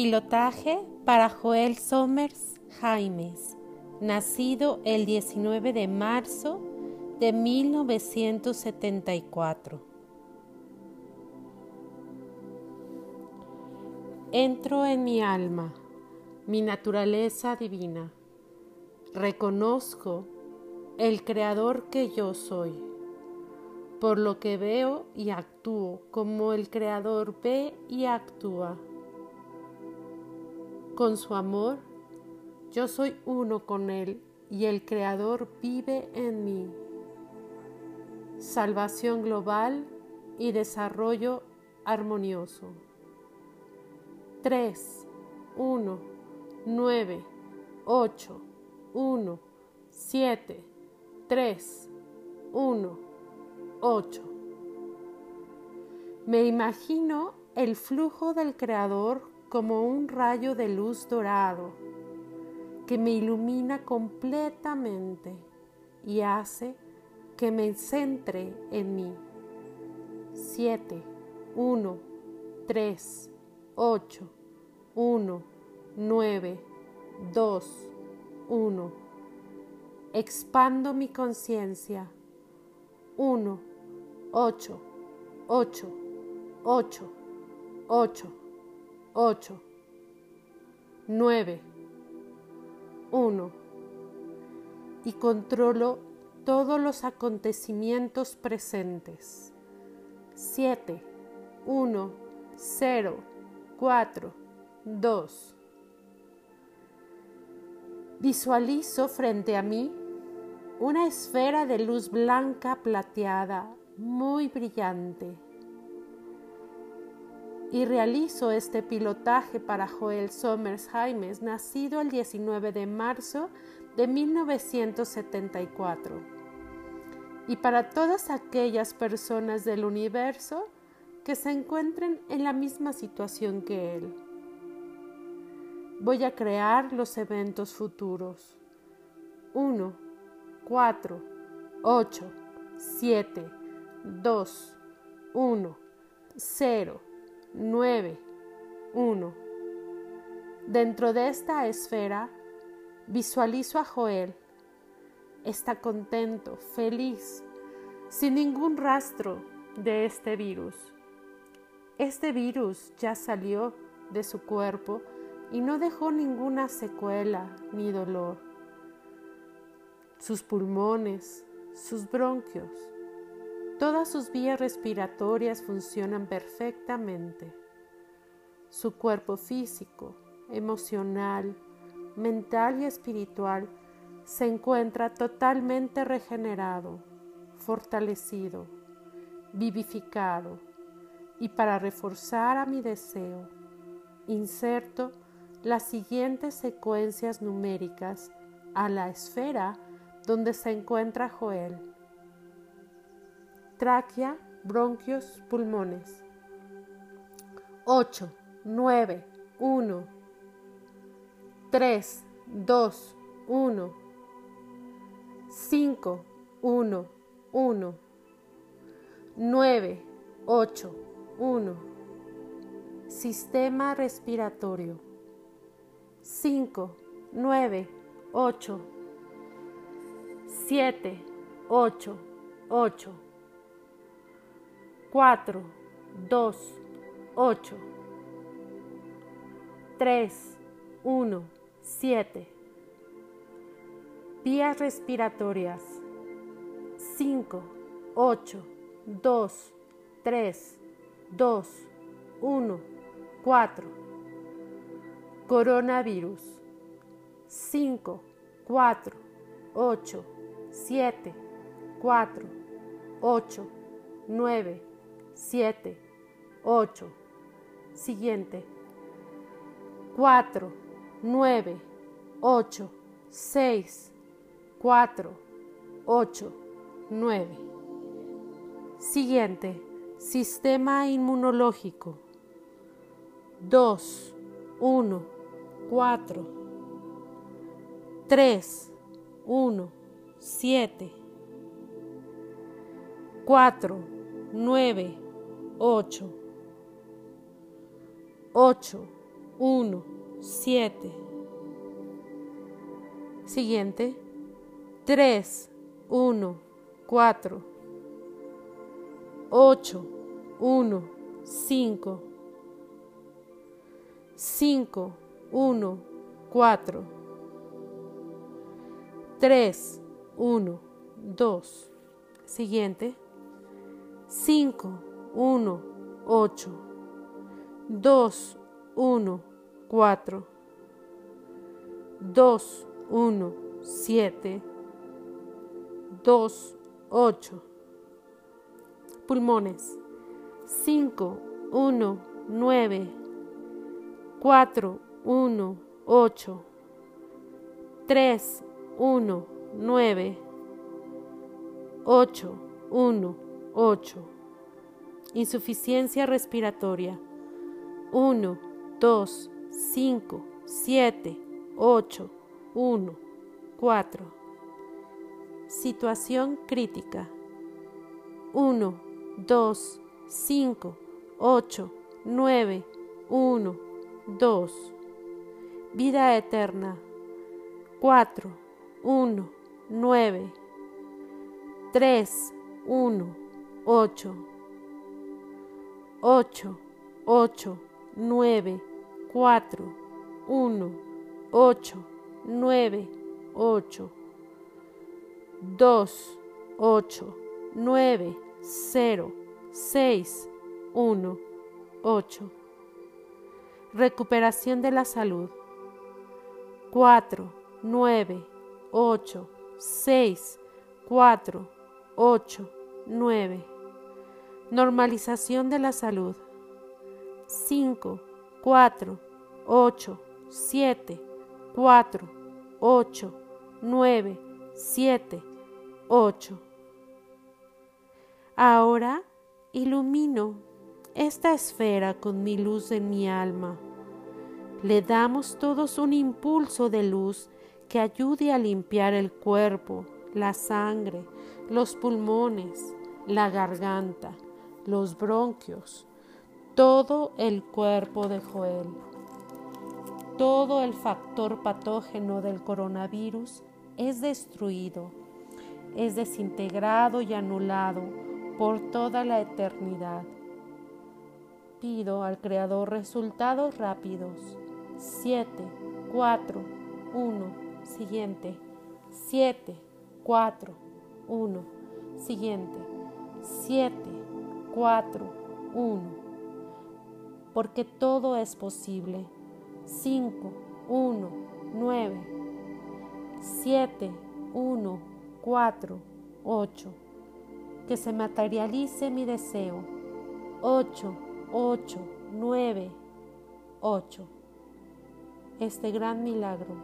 Pilotaje para Joel Somers Jaimes, nacido el 19 de marzo de 1974. Entro en mi alma, mi naturaleza divina. Reconozco el creador que yo soy, por lo que veo y actúo como el creador ve y actúa. Con su amor, yo soy uno con él y el creador vive en mí. Salvación global y desarrollo armonioso. 3, 1, 9, 8, 1, 7, 3, 1, 8. Me imagino el flujo del Creador como un rayo de luz dorado que me ilumina completamente y hace que me centre en mí. 7, 1, 3, 8, 1, 9, 2, 1. Expando mi conciencia. 1, 8, 8, 8, 8, 8, 9, 1. Y controlo todos los acontecimientos presentes. 7, 1, 0, 4, 2. Visualizo frente a mí una esfera de luz blanca plateada muy brillante y realizo este pilotaje para Joel Somers Jaimes, nacido el 19 de marzo de 1974, y para todas aquellas personas del universo que se encuentren en la misma situación que él. Voy a crear los eventos futuros. 1, 4, 8, 7, 2, 1, 0, 9, 1. Dentro de esta esfera visualizo a Joel. Está contento, feliz, sin ningún rastro de este virus. Este virus ya salió de su cuerpo y no dejó ninguna secuela ni dolor. Sus pulmones, sus bronquios, todas sus vías respiratorias funcionan perfectamente. Su cuerpo físico, emocional, mental y espiritual se encuentra totalmente regenerado, fortalecido, vivificado y para reforzar a mi deseo, inserto las siguientes secuencias numéricas a la esfera donde se encuentra Joel. Tráquea, bronquios, pulmones. 8, 9, 1, 3, 2, 1, 5, 1, 1, 9, 8, 1. Sistema respiratorio. 5, 9, 8, 7, 8, 8, 4, 2, 8, 3, 1, 7. Vías respiratorias. 5, 8, 2, 3, 2, 1, 4 Coronavirus 5, 4, 8, 7, 4, 8, 9, 7, 8. Siguiente. 4, 9, 8, 6, 4, 8, 9. Siguiente. Sistema inmunológico. 2, 1, 4, 3, 1, 7, 4, 9, 8, 8, 1, 7. Siguiente. 3, 1, 4. 8, 1, 5. 5, 1, 4. 3, 1, 2. Siguiente. 5, 1, 8. 2, 1, 4, 2, 1, 7, 2, 8. Pulmones. 5, 1, 9, 4, 1, 8, 3, 1, 9, 8, 1, 8. Insuficiencia respiratoria. 1, 2, 5, 7, 8, 1, 4. Situación crítica. 1, 2, 5, 8, 9, 1, 2. Vida eterna. 4, 1, 9, 3, 1, 8, 8, 8, 9, 4, 1, 8, 9, 8, 2, 8, 9, 0, 6, 1, 8. Recuperación de la salud. 4, 9, 8, 6, 4, 8, 9. Normalización de la salud. 5, 4, 8, 7, 4, 8, 9, 7, 8. Ahora ilumino esta esfera con mi luz en mi alma. Le damos todos un impulso de luz que ayude a limpiar el cuerpo, la sangre, los pulmones, la garganta, los bronquios, todo el cuerpo de Joel. Todo el factor patógeno del coronavirus es destruido, es desintegrado y anulado por toda la eternidad. Pido al Creador resultados rápidos. 7, 4, 1, siguiente. 7, 4, 1, siguiente. 7, 4, 1 porque todo es posible. 5, 1, 9, 7, 1, 4, 8. Que se materialice mi deseo. 8, 8, 9, 8. Este gran milagro.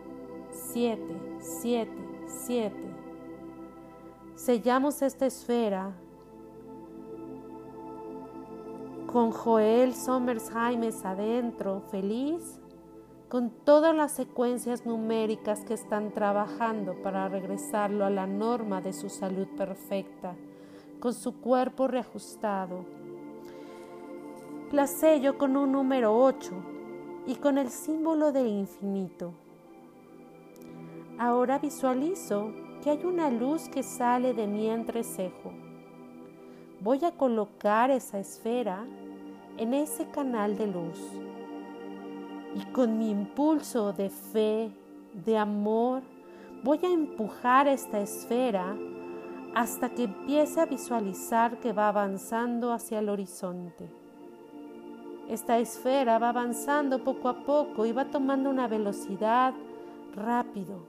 7, 7, 7. Sellamos esta esfera con Joel Somers Jaimes adentro, feliz, con todas las secuencias numéricas que están trabajando para regresarlo a la norma de su salud perfecta, con su cuerpo reajustado. La sello con un número 8 y con el símbolo del infinito. Ahora visualizo que hay una luz que sale de mi entrecejo. Voy a colocar esa esfera en ese canal de luz. Y con mi impulso de fe, de amor, voy a empujar esta esfera hasta que empiece a visualizar que va avanzando hacia el horizonte. Esta esfera va avanzando poco a poco y va tomando una velocidad rápido.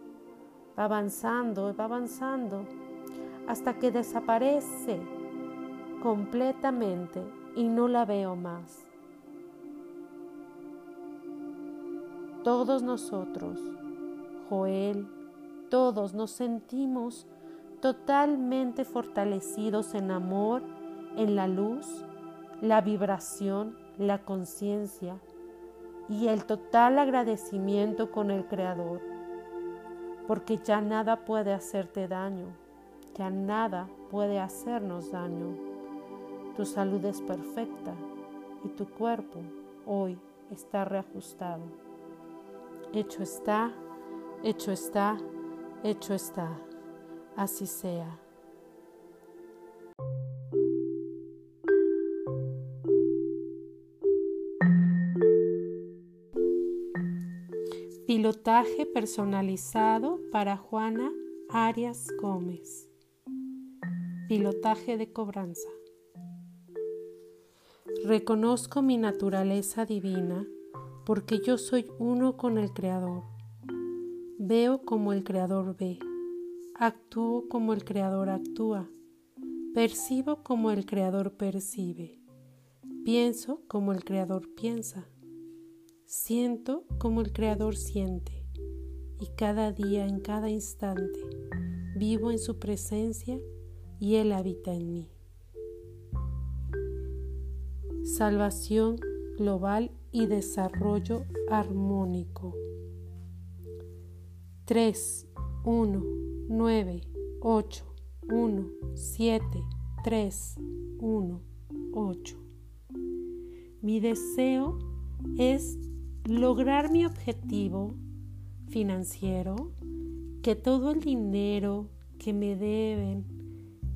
Va avanzando, va avanzando hasta que desaparece completamente y no la veo más. Todos nosotros, Joel, todos nos sentimos totalmente fortalecidos en amor, en la luz, la vibración, la conciencia y el total agradecimiento con el Creador, porque ya nada puede hacerte daño, ya nada puede hacernos daño. Tu salud es perfecta y tu cuerpo hoy está reajustado. Hecho está, hecho está, hecho está. Así sea. Pilotaje personalizado para Juana Arias Gómez. Pilotaje de cobranza. Reconozco mi naturaleza divina porque yo soy uno con el Creador. Veo como el Creador ve. Actúo como el Creador actúa. Percibo como el Creador percibe. Pienso como el Creador piensa. Siento como el Creador siente. Y cada día, en cada instante, vivo en su presencia y Él habita en mí. Salvación global y desarrollo armónico. 3, 1, 9, 8, 1, 7, 3, 1, 8. Mi deseo es lograr mi objetivo financiero, que todo el dinero que me deben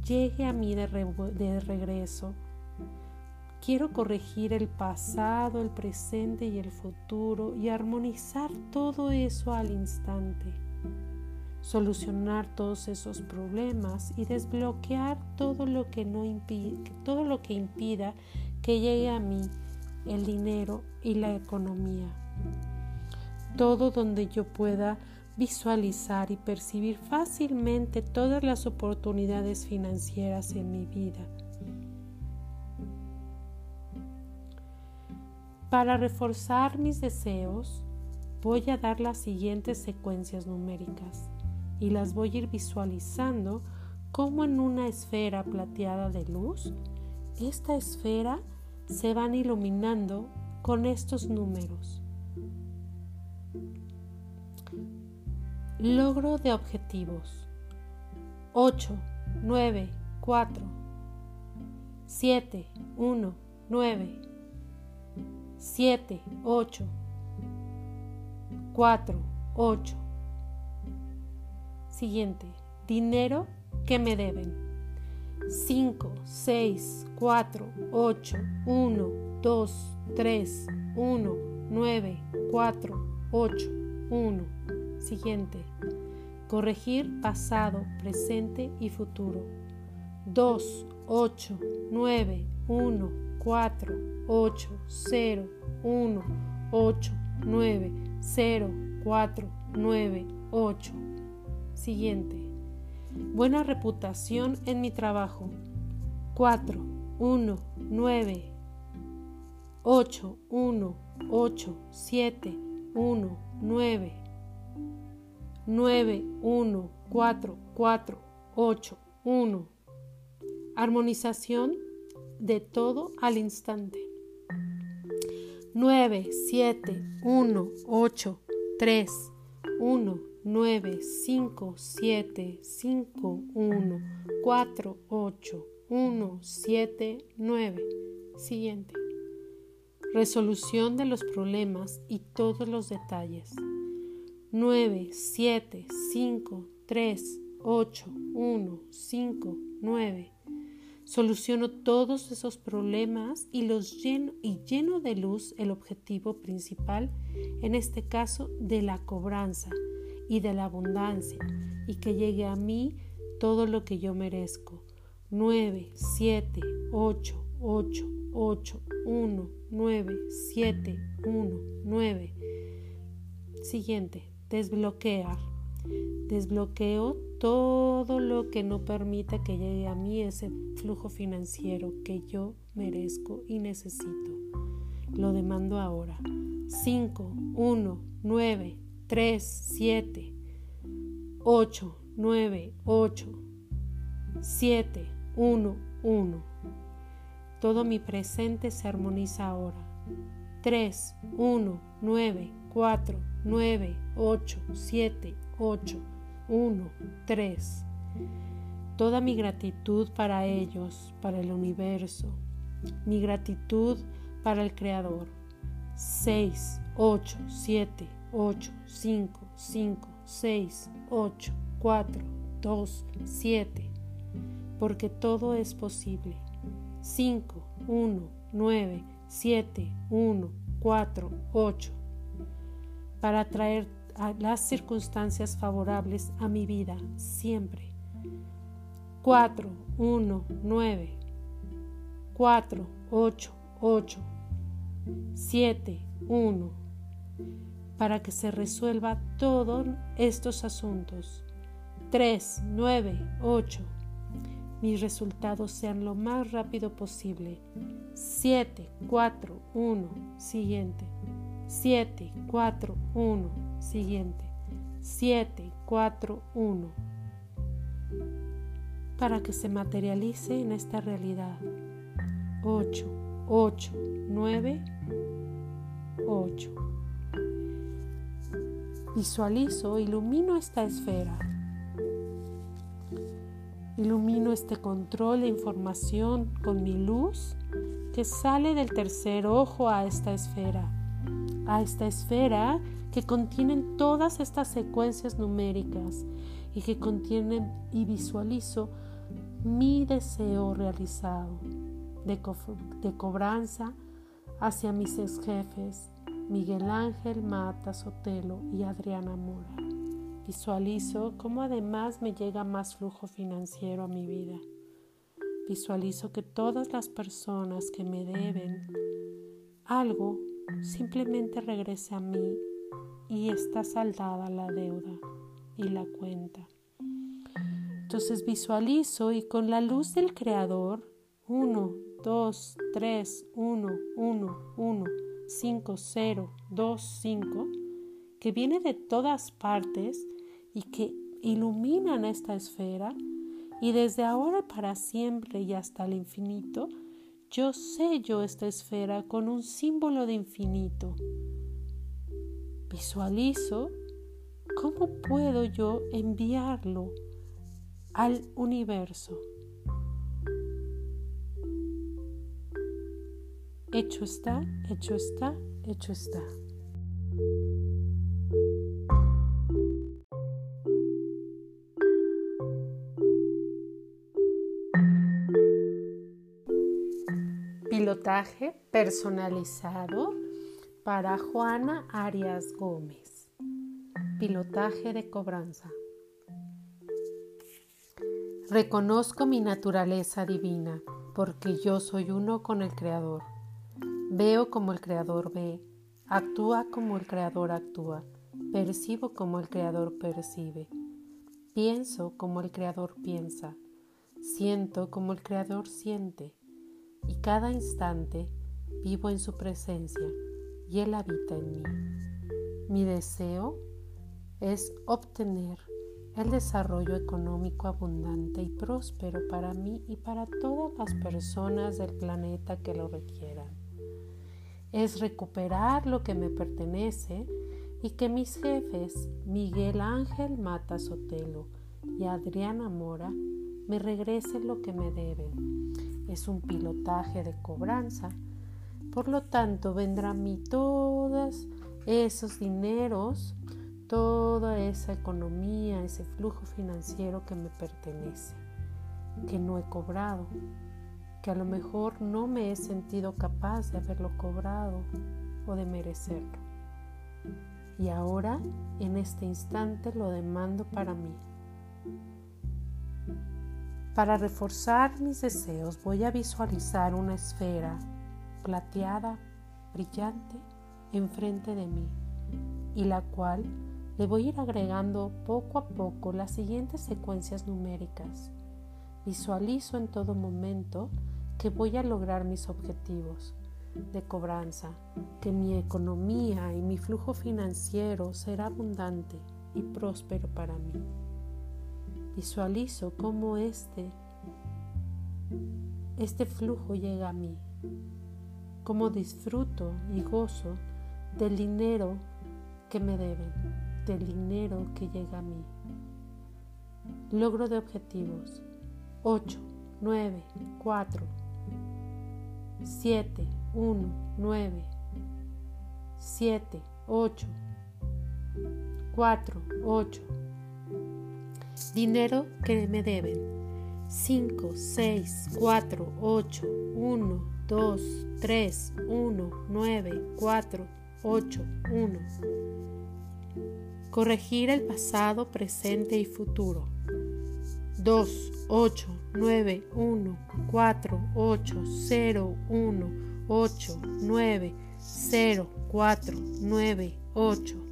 llegue a mí de, regreso. Quiero corregir el pasado, el presente y el futuro y armonizar todo eso al instante. Solucionar todos esos problemas y desbloquear todo lo que, no todo lo que impida que llegue a mí el dinero y la economía. Todo donde yo pueda visualizar y percibir fácilmente todas las oportunidades financieras en mi vida. Para reforzar mis deseos, voy a dar las siguientes secuencias numéricas y las voy a ir visualizando como en una esfera plateada de luz. Esta esfera se van iluminando con estos números. Logro de objetivos. 8, 9, 4, 7, 1, 9, 7, 8, 4, 8. Siguiente. Dinero que me deben. 5, 6, 4, 8, 1, 2, 3, 1, 9, 4, 8, 1. Siguiente. Corregir pasado, presente y futuro. 2, 8, 9, 1, 4, 8, 0, 1, 8, 9, 0, 4, 9, 8. Siguiente. Buena reputación en mi trabajo. 4, 1, 9, 8, 1, 8, 7, 1, 9, 9, 1, 4, 4, 8, 1. Armonización de todo al instante. 9, 7, 1, 8, 3, 1, 9, 5, 7, 5, 1, 4, 8, 1, 7, 9. Siguiente. Resolución de los problemas y todos los detalles. 9, 7, 5, 3, 8, 1, 5, 9. Soluciono todos esos problemas y los lleno y lleno de luz el objetivo principal, en este caso de la cobranza y de la abundancia, y que llegue a mí todo lo que yo merezco. 9, 7, 8, 8, 8, 1, 9, 7, 1, 9. Siguiente desbloquear. Desbloqueo todo lo que no permita que llegue a mí ese flujo financiero que yo merezco y necesito. Lo demando ahora. 5, 1, 9, 3, 7, 8, 9, 8, 7, 1, 1. Todo mi presente se armoniza ahora. 3, 1, 9, 4, 9, 8, 7, 8, 1, 3. Toda mi gratitud para ellos, para el universo, mi gratitud para el Creador. 6, 8, 7, 8, 5, 5, 6, 8, 4, 2, 7, porque todo es posible. 5, 1, 9, 7, 1, 4, 8, para traer las circunstancias favorables a mi vida siempre. 4, 1, 9, 4, 8, 8, 7, 1, para que se resuelva todos estos asuntos. 3, 9, 8, mis resultados sean lo más rápido posible. 7, 4, 1, siguiente. 7, 4, 1, siguiente. 7, 4, 1. Para que se materialice en esta realidad. 8, 8, 9, 8. Visualizo, ilumino esta esfera Ilumino este control de información con mi luz que sale del tercer ojo a esta esfera, a esta esfera que contienen todas estas secuencias numéricas y que contienen y visualizo mi deseo realizado de, cobranza hacia mis ex jefes, Miguel Ángel Mata Sotelo y Adriana Mora. Visualizo cómo además me llega más flujo financiero a mi vida. Visualizo que todas las personas que me deben algo simplemente regrese a mí y está saldada la deuda y la cuenta. Entonces visualizo y con la luz del Creador, 1, 2, 3, 1, 1, 1, 5, 0, 2, 5, que viene de todas partes, y que iluminan esta esfera y desde ahora para siempre y hasta el infinito, yo sello esta esfera con un símbolo de infinito. Visualizo cómo puedo yo enviarlo al universo. Hecho está, hecho está, hecho está. Pilotaje personalizado para Juana Arias Gómez. Pilotaje de cobranza. Reconozco mi naturaleza divina porque yo soy uno con el Creador. Veo como el Creador ve, actúa como el Creador actúa, percibo como el Creador percibe, pienso como el Creador piensa, siento como el Creador siente y cada instante vivo en su presencia y Él habita en mí. Mi deseo es obtener el desarrollo económico abundante y próspero para mí y para todas las personas del planeta que lo requieran. Es recuperar lo que me pertenece y que mis jefes, Miguel Ángel Mata Sotelo y Adriana Mora, me regresen lo que me deben es un pilotaje de cobranza. Por lo tanto, vendrá a mí todos esos dineros, toda esa economía, ese flujo financiero que me pertenece, que no he cobrado, que a lo mejor no me he sentido capaz de haberlo cobrado o de merecerlo. Y ahora, en este instante, lo demando para mí. Para reforzar mis deseos voy a visualizar una esfera plateada, brillante, enfrente de mí y la cual le voy a ir agregando poco a poco las siguientes secuencias numéricas. Visualizo en todo momento que voy a lograr mis objetivos de cobranza, que mi economía y mi flujo financiero será abundante y próspero para mí. Visualizo cómo este, este flujo llega a mí, cómo disfruto y gozo del dinero que me deben, del dinero que llega a mí. Logro de objetivos 8, 9, 4, 7, 1, 9, 7, 8, 4, 8. Dinero que me deben. 5, 6, 4, 8, 1, 2, 3, 1, 9, 4, 8, 1. Corregir el pasado, presente y futuro. 2, 8, 9, 1, 4, 8, 0, 1, 8, 9, 0, 4, 9, 8.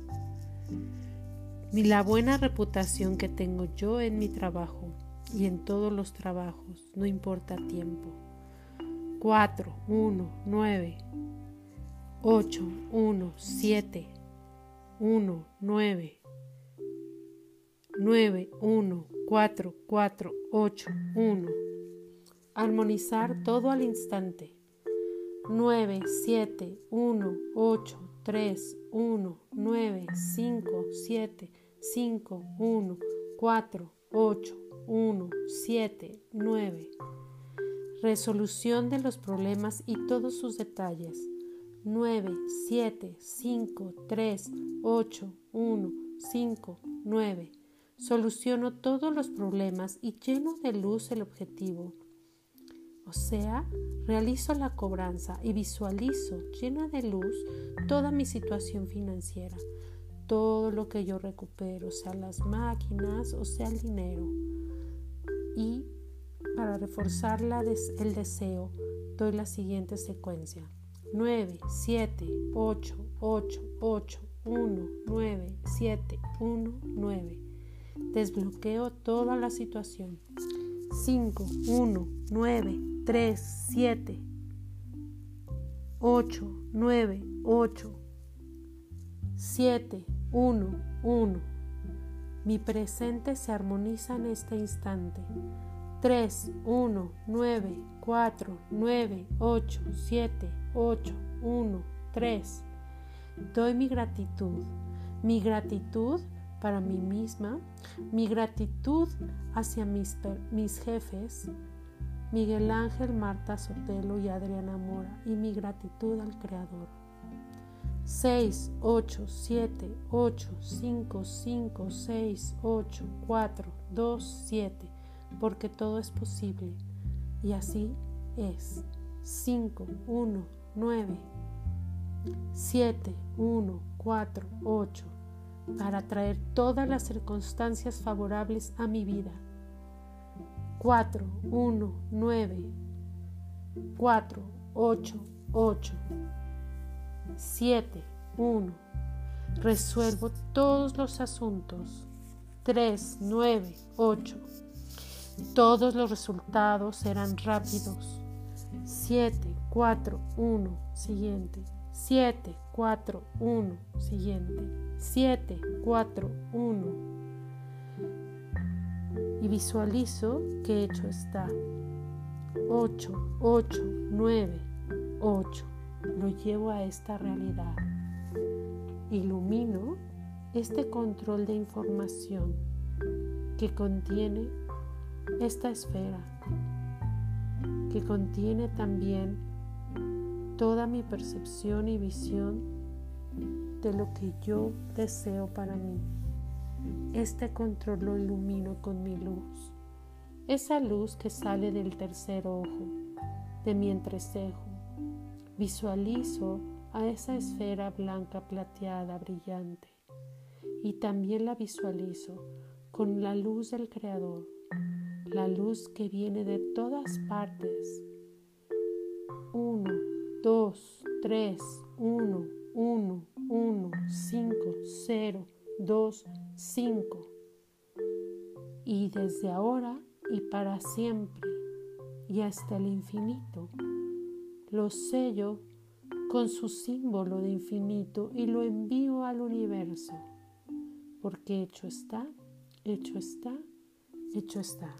Ni la buena reputación que tengo yo en mi trabajo y en todos los trabajos, no importa tiempo. 4, 1, 9, 8, 1, 7, 1, 9, 9, 1, 4, 4, 8, 1. Armonizar todo al instante. 9, 7, 1, 8, 3, 1, 9, 5, 7, 5, 1, 4, 8, 1, 7, 9. Resolución de los problemas y todos sus detalles. 9, 7, 5, 3, 8, 1, 5, 9. Soluciono todos los problemas y lleno de luz el objetivo. O sea, realizo la cobranza y visualizo llena de luz toda mi situación financiera, todo lo que yo recupero, sea las máquinas o sea el dinero. Y para reforzar el deseo, doy la siguiente secuencia. 9, 7, 8, 8, 8, 1, 9, 7, 1, 9. Desbloqueo toda la situación. 5, 1, 9, 3, 7, 8, 9, 8, 7, 1, 1. Mi presente se armoniza en este instante. 3, 1, 9, 4, 9, 8, 7, 8, 1, 3. Doy mi gratitud. Mi gratitud para mí misma, mi gratitud hacia mis, mis jefes, Miguel Ángel, Marta Sotelo y Adriana Mora, y mi gratitud al Creador. 6, 8, 7, 8, 5, 5, 6, 8, 4, 2, 7, porque todo es posible. Y así es. 5, 1, 9, 7, 1, 4, 8, para traer todas las circunstancias favorables a mi vida. 4, 1, 9, 4, 8, 8, 7, 1. Resuelvo todos los asuntos. 3, 9, 8. Todos los resultados serán rápidos. 7, 4, 1, siguiente. 7, 4, 1, siguiente. 7, 4, 1. Y visualizo que hecho está. 8, 8, 9, 8. Lo llevo a esta realidad. Ilumino este control de información que contiene esta esfera, que contiene también toda mi percepción y visión de lo que yo deseo para mí. Este control lo ilumino con mi luz, esa luz que sale del tercer ojo, de mi entrecejo. Visualizo a esa esfera blanca plateada brillante y también la visualizo con la luz del Creador, la luz que viene de todas partes. Uno, dos, tres, uno, uno, 1, 5, 0, 2, 5. Y desde ahora y para siempre y hasta el infinito, lo sello con su símbolo de infinito y lo envío al universo, porque hecho está, hecho está, hecho está.